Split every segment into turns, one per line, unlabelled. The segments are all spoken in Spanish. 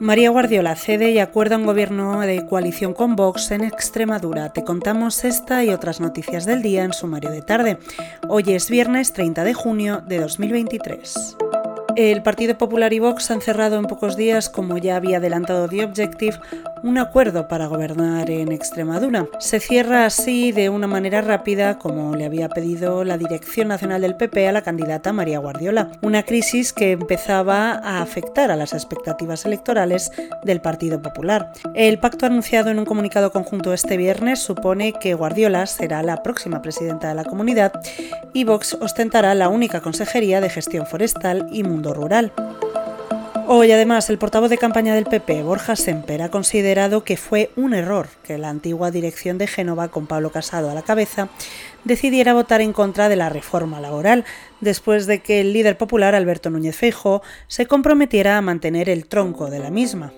María Guardiola cede y acuerda un gobierno de coalición con Vox en Extremadura. Te contamos esta y otras noticias del día en sumario de tarde. Hoy es viernes 30 de junio de 2023. El Partido Popular y Vox han cerrado en pocos días, como ya había adelantado The Objective, un acuerdo para gobernar en Extremadura. Se cierra así de una manera rápida, como le había pedido la Dirección Nacional del PP a la candidata María Guardiola, una crisis que empezaba a afectar a las expectativas electorales del Partido Popular. El pacto anunciado en un comunicado conjunto este viernes supone que Guardiola será la próxima presidenta de la comunidad y Vox ostentará la única consejería de gestión forestal y mundo rural. Hoy, además, el portavoz de campaña del PP, Borja Semper, ha considerado que fue un error que la antigua dirección de Génova, con Pablo Casado a la cabeza, decidiera votar en contra de la reforma laboral, después de que el líder popular, Alberto Núñez Feijóo, se comprometiera a mantener el tronco de la misma.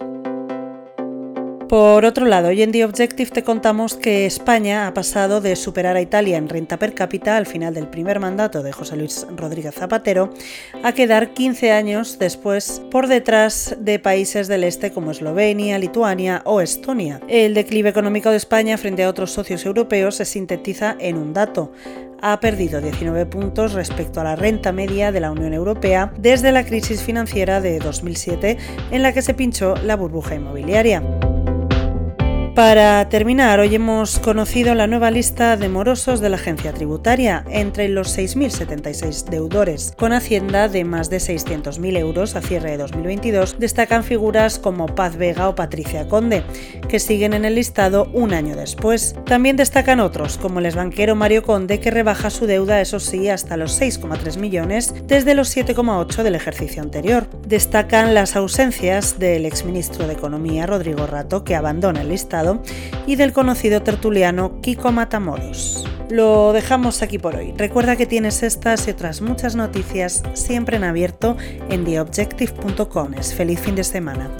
Por otro lado, hoy en The Objective te contamos que España ha pasado de superar a Italia en renta per cápita al final del primer mandato de José Luis Rodríguez Zapatero a quedar 15 años después por detrás de países del este como Eslovenia, Lituania o Estonia. El declive económico de España frente a otros socios europeos se sintetiza en un dato ha perdido 19 puntos respecto a la renta media de la Unión Europea desde la crisis financiera de 2007 en la que se pinchó la burbuja inmobiliaria. Para terminar, hoy hemos conocido la nueva lista de morosos de la agencia tributaria. Entre los 6.076 deudores con Hacienda de más de 600.000 euros a cierre de 2022 destacan figuras como Paz Vega o Patricia Conde, que siguen en el listado un año después. También destacan otros, como el banquero Mario Conde, que rebaja su deuda, eso sí, hasta los 6,3 millones desde los 7,8 del ejercicio anterior. Destacan las ausencias del exministro de Economía Rodrigo Rato, que abandona el listado y del conocido tertuliano Kiko Matamoros. Lo dejamos aquí por hoy. Recuerda que tienes estas y otras muchas noticias siempre en abierto en theobjective.com. Feliz fin de semana.